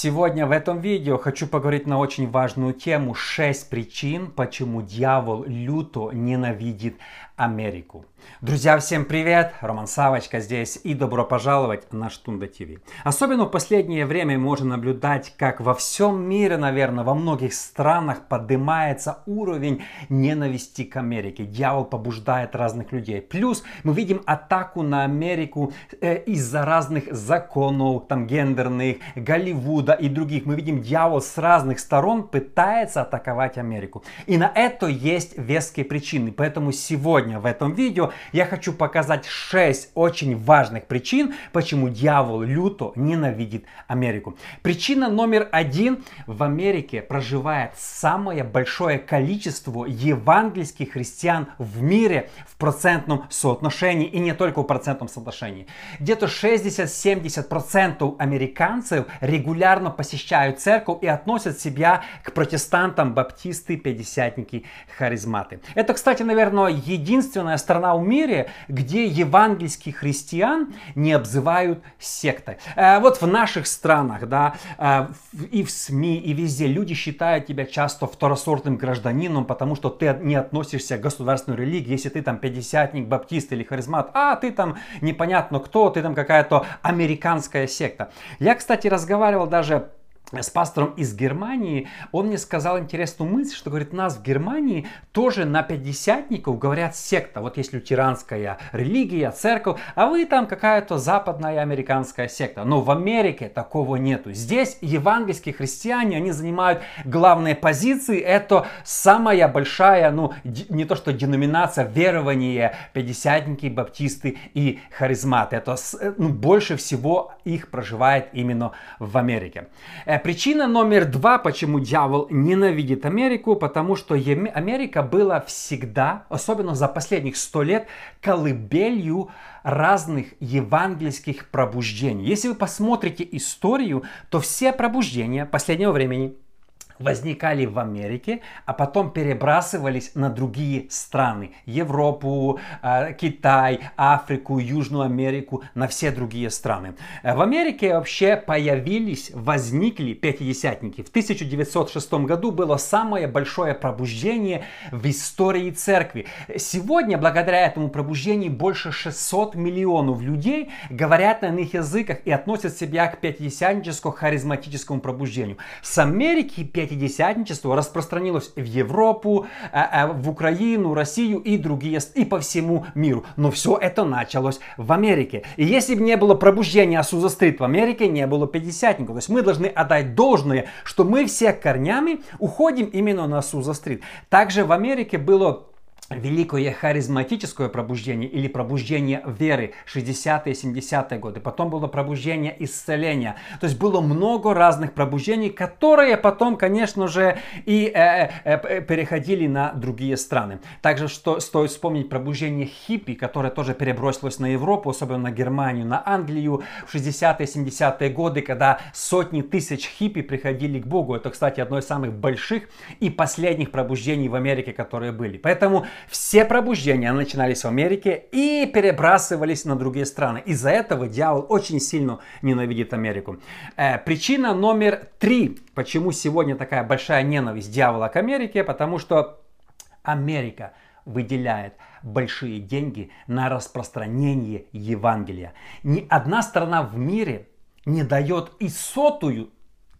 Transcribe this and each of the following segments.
Сегодня в этом видео хочу поговорить на очень важную тему 6 причин, почему дьявол люто ненавидит Америку. Друзья, всем привет! Роман Савочка здесь и добро пожаловать на Штунда ТВ. Особенно в последнее время можно наблюдать, как во всем мире, наверное, во многих странах поднимается уровень ненависти к Америке. Дьявол побуждает разных людей. Плюс мы видим атаку на Америку э, из-за разных законов, там гендерных, Голливуда и других. Мы видим, дьявол с разных сторон пытается атаковать Америку. И на это есть веские причины. Поэтому сегодня в этом видео я хочу показать 6 очень важных причин, почему дьявол люто ненавидит Америку. Причина номер один. В Америке проживает самое большое количество евангельских христиан в мире в процентном соотношении и не только в процентном соотношении. Где-то 60-70% американцев регулярно посещают церковь и относят себя к протестантам, баптисты, пятидесятники, харизматы. Это, кстати, наверное, единственная страна мире, где евангельских христиан не обзывают сектой. Э, вот в наших странах, да, э, и в СМИ, и везде люди считают тебя часто второсортным гражданином, потому что ты не относишься к государственной религии, если ты там пятидесятник, баптист или харизмат, а ты там непонятно кто, ты там какая-то американская секта. Я, кстати, разговаривал даже с пастором из Германии, он мне сказал интересную мысль, что говорит, нас в Германии тоже на пятидесятников говорят секта. Вот есть лютеранская религия, церковь, а вы там какая-то западная американская секта. Но в Америке такого нету. Здесь евангельские христиане, они занимают главные позиции. Это самая большая, ну, не то что деноминация, верование пятидесятники, баптисты и харизматы. Это ну, больше всего их проживает именно в Америке. Причина номер два, почему дьявол ненавидит Америку, потому что Америка была всегда, особенно за последних сто лет, колыбелью разных евангельских пробуждений. Если вы посмотрите историю, то все пробуждения последнего времени – возникали в Америке, а потом перебрасывались на другие страны. Европу, э, Китай, Африку, Южную Америку, на все другие страны. Э, в Америке вообще появились, возникли пятидесятники. В 1906 году было самое большое пробуждение в истории церкви. Сегодня, благодаря этому пробуждению, больше 600 миллионов людей говорят на иных языках и относят себя к пятидесятническому харизматическому пробуждению. С Америки пятидесятничество распространилось в Европу, э, э, в Украину, Россию и другие, и по всему миру. Но все это началось в Америке. И если бы не было пробуждения Суза-стрит в Америке, не было пятидесятников. То есть мы должны отдать должное, что мы все корнями уходим именно на Суза-стрит. Также в Америке было великое харизматическое пробуждение или пробуждение веры 60-е, 70-е годы. Потом было пробуждение исцеления. То есть было много разных пробуждений, которые потом, конечно же, и э, э, э переходили на другие страны. Также что, стоит вспомнить пробуждение хиппи, которое тоже перебросилось на Европу, особенно на Германию, на Англию в 60-е, 70-е годы, когда сотни тысяч хиппи приходили к Богу. Это, кстати, одно из самых больших и последних пробуждений в Америке, которые были. Поэтому все пробуждения начинались в Америке и перебрасывались на другие страны. Из-за этого дьявол очень сильно ненавидит Америку. Э, причина номер три, почему сегодня такая большая ненависть дьявола к Америке, потому что Америка выделяет большие деньги на распространение Евангелия. Ни одна страна в мире не дает и сотую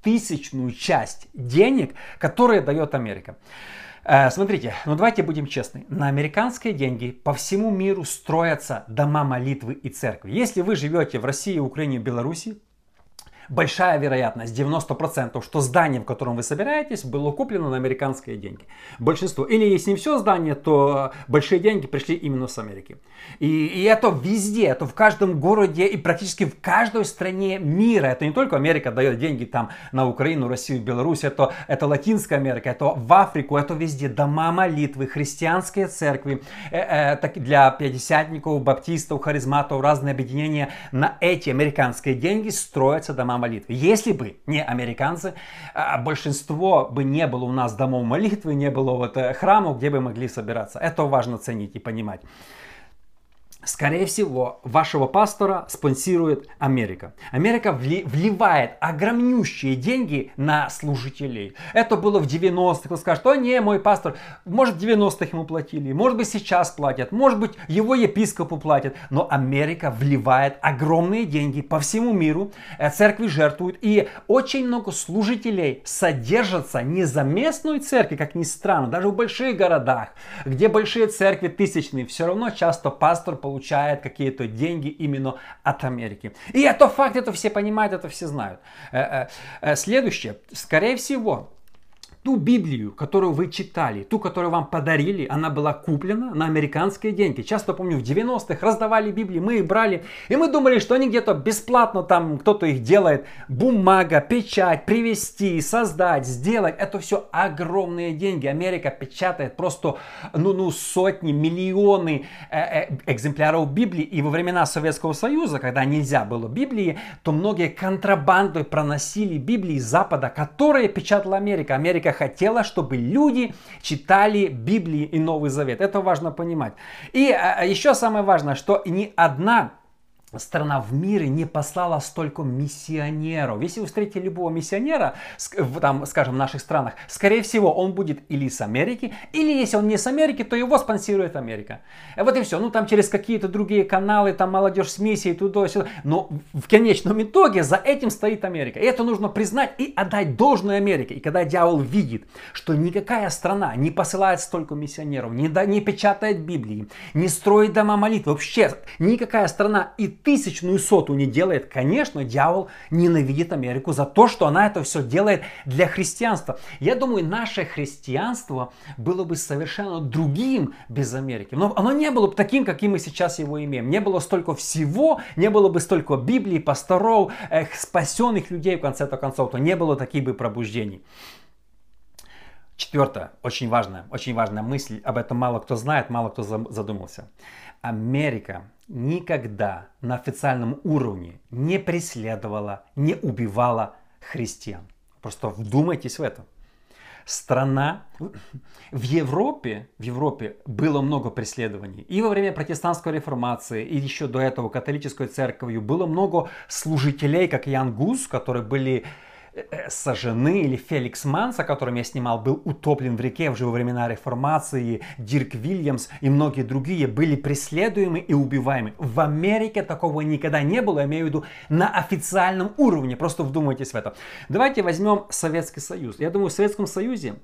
тысячную часть денег, которые дает Америка. Э, смотрите, ну давайте будем честны. На американские деньги по всему миру строятся дома молитвы и церкви. Если вы живете в России, Украине, Беларуси, большая вероятность, 90%, что здание, в котором вы собираетесь, было куплено на американские деньги. Большинство. Или если не все здание, то большие деньги пришли именно с Америки. И, и это везде, это в каждом городе и практически в каждой стране мира. Это не только Америка дает деньги там на Украину, Россию, Беларусь, это, это Латинская Америка, это в Африку, это везде. Дома молитвы, христианские церкви, э, э, для пятидесятников, баптистов, харизматов, разные объединения. На эти американские деньги строятся дома молитвы. Если бы не американцы, а, большинство бы не было у нас домов молитвы, не было вот э, храмов, где бы могли собираться. Это важно ценить и понимать. Скорее всего, вашего пастора спонсирует Америка. Америка вливает огромнющие деньги на служителей. Это было в 90-х. Вы скажете, о не, мой пастор, может в 90-х ему платили, может быть сейчас платят, может быть его епископу платят. Но Америка вливает огромные деньги по всему миру, э, церкви жертвуют. И очень много служителей содержатся не за местную церковь, как ни странно, даже в больших городах, где большие церкви тысячные, все равно часто пастор получает получает какие-то деньги именно от Америки. И это факт, это все понимают, это все знают. Э, э, э, следующее. Скорее всего, ту Библию, которую вы читали, ту, которую вам подарили, она была куплена на американские деньги. Часто помню, в 90-х раздавали Библии, мы их брали, и мы думали, что они где-то бесплатно, там кто-то их делает. Бумага, печать, привезти, создать, сделать. Это все огромные деньги. Америка печатает просто ну, ну, сотни, миллионы э, э, экземпляров Библии. И во времена Советского Союза, когда нельзя было Библии, то многие контрабандой проносили Библии Запада, которые печатала Америка. Америка хотела, чтобы люди читали Библии и Новый Завет. Это важно понимать. И а, а, еще самое важное, что ни одна страна в мире не послала столько миссионеров. Если вы встретите любого миссионера, там, скажем, в наших странах, скорее всего, он будет или с Америки, или если он не с Америки, то его спонсирует Америка. Вот и все. Ну, там через какие-то другие каналы, там молодежь с миссией, туда-сюда. Но в конечном итоге за этим стоит Америка. И это нужно признать и отдать должное Америке. И когда дьявол видит, что никакая страна не посылает столько миссионеров, не, да, не печатает Библии, не строит дома молитвы, вообще никакая страна и тысячную соту не делает, конечно, дьявол ненавидит Америку за то, что она это все делает для христианства. Я думаю, наше христианство было бы совершенно другим без Америки. Но оно не было бы таким, каким мы сейчас его имеем. Не было столько всего, не было бы столько Библии, пасторов, эх, спасенных людей, в конце концов, то не было таких бы пробуждений. Четвертое, очень важная, очень важная мысль, об этом мало кто знает, мало кто задумался. Америка никогда на официальном уровне не преследовала, не убивала христиан. Просто вдумайтесь в это. Страна в Европе, в Европе было много преследований. И во время протестантской реформации, и еще до этого католической церковью было много служителей, как Ян Гус, которые были сожжены, или Феликс Манс, о котором я снимал, был утоплен в реке уже во времена реформации, Дирк Вильямс и многие другие были преследуемы и убиваемы. В Америке такого никогда не было, я имею в виду на официальном уровне, просто вдумайтесь в это. Давайте возьмем Советский Союз. Я думаю, в Советском Союзе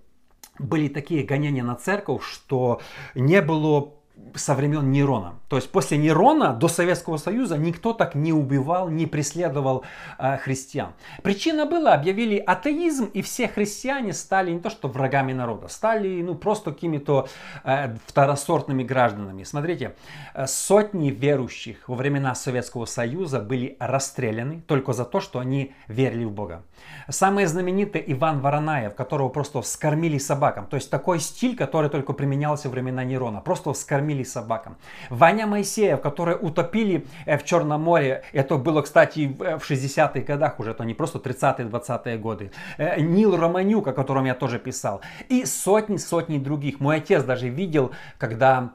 были такие гонения на церковь, что не было со времен Нерона. То есть после Нерона до Советского Союза никто так не убивал, не преследовал э, христиан. Причина была, объявили атеизм, и все христиане стали не то что врагами народа, стали ну, просто какими-то э, второсортными гражданами. Смотрите, э, сотни верующих во времена Советского Союза были расстреляны только за то, что они верили в Бога. Самый знаменитый Иван Воронаев, которого просто вскормили собакам. То есть такой стиль, который только применялся во времена Нерона. Просто вскормили собакам. Ваня Моисеев, который утопили э, в Черном море. Это было, кстати, в 60-х годах уже. Это не просто 30-е, 20-е годы. Э, Нил Романюк, о котором я тоже писал. И сотни-сотни других. Мой отец даже видел, когда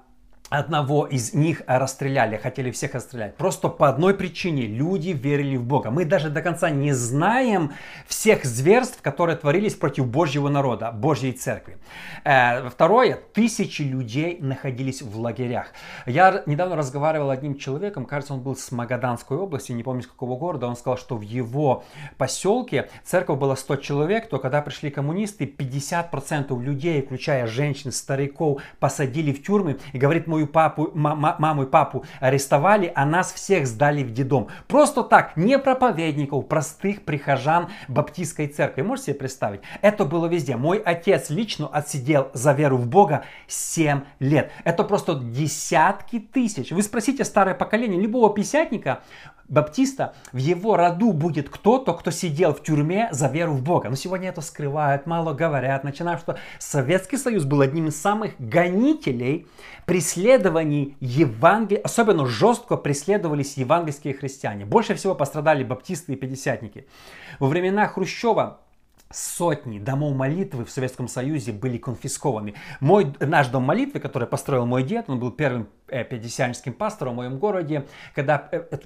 одного из них расстреляли, хотели всех расстрелять. Просто по одной причине люди верили в Бога. Мы даже до конца не знаем всех зверств, которые творились против Божьего народа, Божьей церкви. Э, второе, тысячи людей находились в лагерях. Я недавно разговаривал с одним человеком, кажется, он был с Магаданской области, не помню с какого города, он сказал, что в его поселке церковь была 100 человек, то когда пришли коммунисты, 50% людей, включая женщин, стариков, посадили в тюрьмы и говорит, мой мою папу, маму и папу арестовали, а нас всех сдали в детдом. Просто так, не проповедников, простых прихожан баптистской церкви. Можете себе представить? Это было везде. Мой отец лично отсидел за веру в Бога 7 лет. Это просто десятки тысяч. Вы спросите старое поколение любого писятника, Баптиста, в его роду будет кто-то, кто сидел в тюрьме за веру в Бога. Но сегодня это скрывают, мало говорят, начиная, что Советский Союз был одним из самых гонителей преследований Евангелия, особенно жестко преследовались евангельские христиане. Больше всего пострадали баптисты и пятидесятники. Во времена Хрущева сотни домов молитвы в Советском Союзе были конфискованы. Мой, наш дом молитвы, который построил мой дед, он был первым э, пятидесятническим пастором в моем городе, когда э,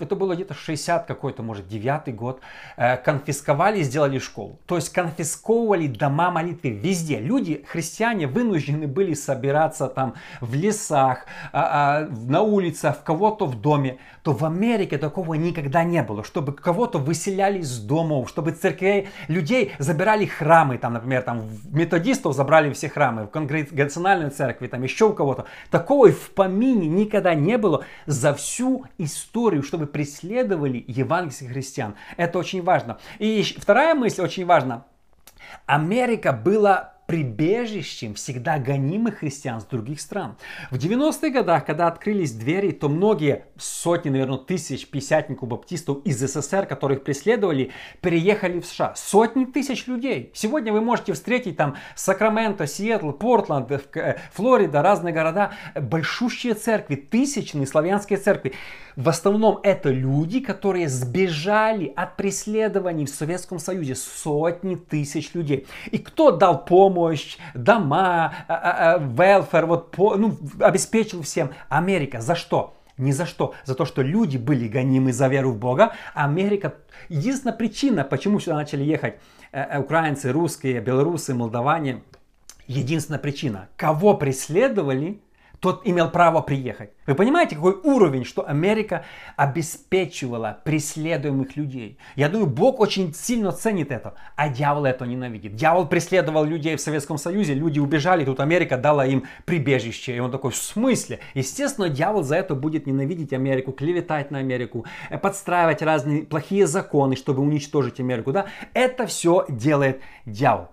это было где-то 60 какой-то, может, девятый год, э, конфисковали и сделали школу. То есть конфисковывали дома молитвы везде. Люди, христиане, вынуждены были собираться там в лесах, а, а, на улицах, в кого-то в доме. То в Америке такого никогда не было, чтобы кого-то выселяли из домов, чтобы церквей, людей забирали храмы, там, например, там, методистов забрали все храмы, в конгрегациональной церкви, там, еще у кого-то. Такого в помине никогда не было за всю историю, чтобы чтобы преследовали евангельских христиан. Это очень важно. И вторая мысль очень важна. Америка была прибежищем всегда гонимых христиан с других стран. В 90-х годах, когда открылись двери, то многие сотни, наверное, тысяч пятидесятников баптистов из СССР, которых преследовали, переехали в США. Сотни тысяч людей. Сегодня вы можете встретить там Сакраменто, Сиэтл, Портленд, э, Флорида, разные города, большущие церкви, тысячные славянские церкви. В основном это люди, которые сбежали от преследований в Советском Союзе. Сотни тысяч людей. И кто дал помощь, дома, велфер, вот, по, ну, обеспечил всем? Америка. За что? Ни за что. За то, что люди были гонимы за веру в Бога. Америка, единственная причина, почему сюда начали ехать э, э, украинцы, русские, белорусы, молдаване, единственная причина, кого преследовали, тот имел право приехать. Вы понимаете, какой уровень, что Америка обеспечивала преследуемых людей? Я думаю, Бог очень сильно ценит это, а дьявол это ненавидит. Дьявол преследовал людей в Советском Союзе, люди убежали, тут Америка дала им прибежище. И он такой, в смысле? Естественно, дьявол за это будет ненавидеть Америку, клеветать на Америку, э, подстраивать разные плохие законы, чтобы уничтожить Америку. Да? Это все делает дьявол.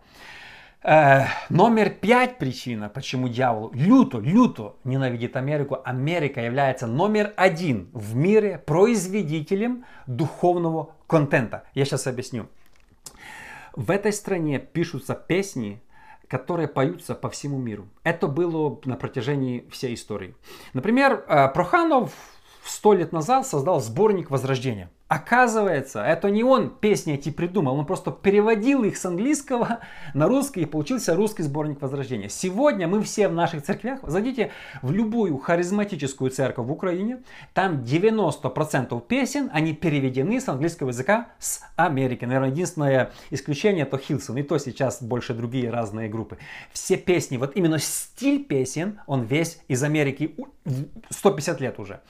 Э, номер пять причина, почему дьявол люто, люто ненавидит Америку. Америка является номер один в мире производителем духовного контента. Я сейчас объясню. В этой стране пишутся песни, которые поются по всему миру. Это было на протяжении всей истории. Например, э, Проханов сто лет назад создал сборник Возрождения. Оказывается, это не он песни эти придумал, он просто переводил их с английского на русский и получился русский сборник Возрождения. Сегодня мы все в наших церквях, зайдите в любую харизматическую церковь в Украине, там 90% песен, они переведены с английского языка с Америки. Наверное, единственное исключение это Хилсон, и то сейчас больше другие разные группы. Все песни, вот именно стиль песен, он весь из Америки 150 лет уже.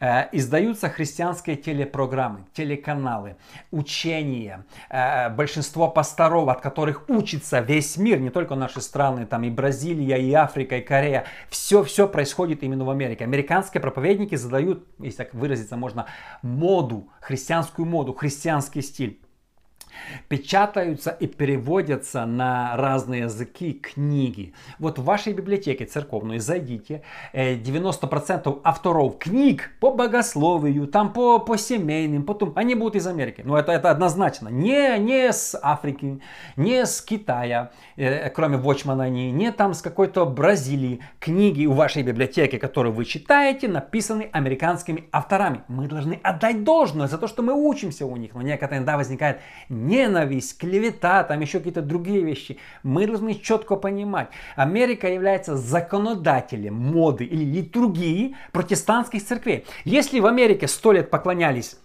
Э, издаются христианские телепрограммы, телеканалы, учения, э, большинство пасторов, от которых учится весь мир, не только наши страны, там и Бразилия, и Африка, и Корея. Все-все происходит именно в Америке. Американские проповедники задают, если так выразиться можно, моду, христианскую моду, христианский стиль печатаются и переводятся на разные языки книги. Вот в вашей библиотеке церковной зайдите, 90% э, авторов книг по богословию, там по, по семейным, потом, они будут из Америки. Ну это, это однозначно. Не, не с Африки, не с Китая, э, кроме Вочмана, не, не там с какой-то Бразилии. Книги у вашей библиотеки, которые вы читаете, написаны американскими авторами. Мы должны отдать должное за то, что мы учимся у них. Но некоторые иногда возникает ненависть, клевета, там еще какие-то другие вещи. Мы должны четко понимать, Америка является законодателем моды или литургии протестантских церквей. Если в Америке сто лет поклонялись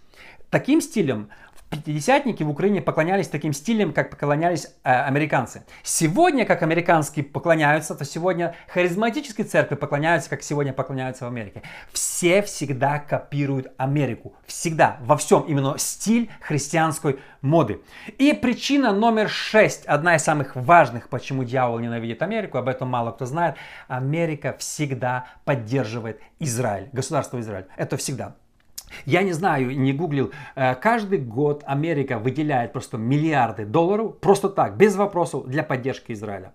таким стилем, пятидесятники в Украине поклонялись таким стилем, как поклонялись э, американцы. Сегодня, как американские поклоняются, то сегодня харизматические церкви поклоняются, как сегодня поклоняются в Америке. Все всегда копируют Америку. Всегда. Во всем именно стиль христианской моды. И причина номер шесть, одна из самых важных, почему дьявол ненавидит Америку, об этом мало кто знает. Америка всегда поддерживает Израиль, государство Израиль. Это всегда. Я не знаю, не гуглил. Э, каждый год Америка выделяет просто миллиарды долларов, просто так, без вопросов, для поддержки Израиля.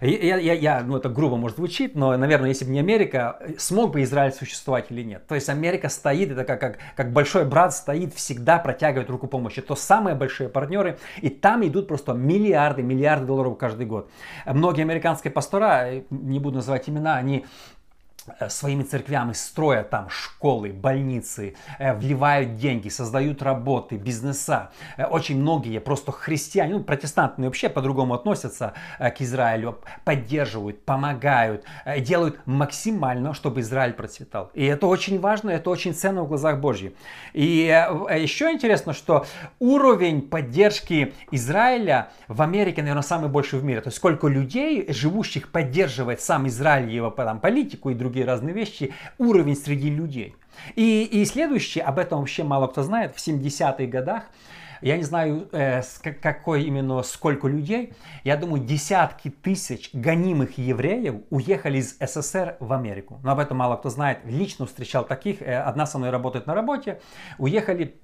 Я, я, я, ну это грубо может звучит, но, наверное, если бы не Америка, смог бы Израиль существовать или нет. То есть Америка стоит, это как, как, как большой брат стоит, всегда протягивает руку помощи. То самые большие партнеры, и там идут просто миллиарды, миллиарды долларов каждый год. Многие американские пастора, не буду называть имена, они Э, своими церквями строят там школы, больницы, э, вливают деньги, создают работы, бизнеса. Э, очень многие просто христиане, ну протестанты вообще по-другому относятся к Израилю, поддерживают, помогают, делают максимально, чтобы Израиль процветал. И это очень важно, это очень ценно в глазах Божьих. И еще интересно, что уровень поддержки Израиля в Америке, наверное, самый большой в мире. То есть сколько людей, живущих, поддерживает сам Израиль, его там, политику и другие другие разные вещи, уровень среди людей. И, и следующее, об этом вообще мало кто знает, в 70-х годах, я не знаю, э, какой именно, сколько людей, я думаю, десятки тысяч гонимых евреев уехали из СССР в Америку. Но об этом мало кто знает. Лично встречал таких, э, одна со мной работает на работе, уехали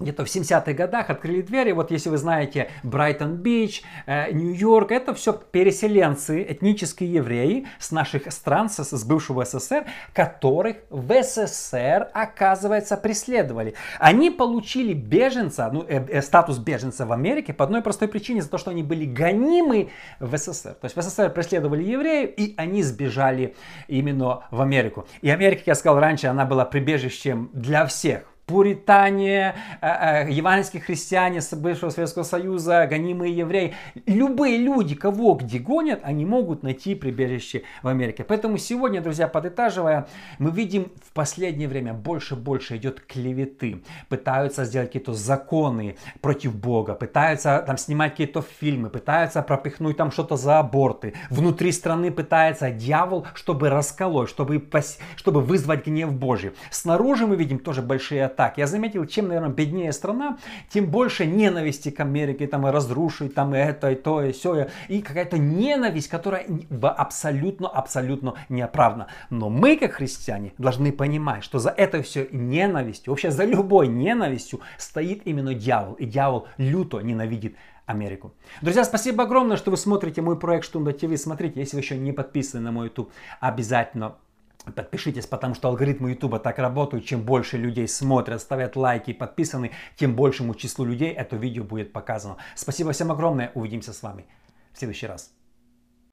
где-то в 70-х годах открыли двери. Вот если вы знаете Брайтон-Бич, э, Нью-Йорк, это все переселенцы, этнические евреи с наших стран, с, с бывшего СССР, которых в СССР, оказывается, преследовали. Они получили беженца, ну, э, э, статус беженца в Америке по одной простой причине, за то, что они были гонимы в СССР. То есть в СССР преследовали евреев, и они сбежали именно в Америку. И Америка, как я сказал раньше, она была прибежищем для всех пуритане, э, э, евангельские христиане с бывшего Советского Союза, гонимые евреи, любые люди, кого где гонят, они могут найти прибежище в Америке. Поэтому сегодня, друзья, подытаживая, мы видим в последнее время больше и больше идет клеветы, пытаются сделать какие-то законы против Бога, пытаются там снимать какие-то фильмы, пытаются пропихнуть там что-то за аборты, внутри страны пытается дьявол, чтобы расколоть, чтобы, чтобы вызвать гнев Божий. Снаружи мы видим тоже большие атаки так. Я заметил, чем, наверное, беднее страна, тем больше ненависти к Америке, там и разрушить, там и это, и то, и все. И какая-то ненависть, которая абсолютно, абсолютно неоправдана. Но мы, как христиане, должны понимать, что за это все ненавистью, вообще за любой ненавистью стоит именно дьявол. И дьявол люто ненавидит Америку. Друзья, спасибо огромное, что вы смотрите мой проект Штунда ТВ. Смотрите, если вы еще не подписаны на мой YouTube, обязательно Подпишитесь, потому что алгоритмы YouTube так работают. Чем больше людей смотрят, ставят лайки, подписаны, тем большему числу людей это видео будет показано. Спасибо всем огромное. Увидимся с вами в следующий раз.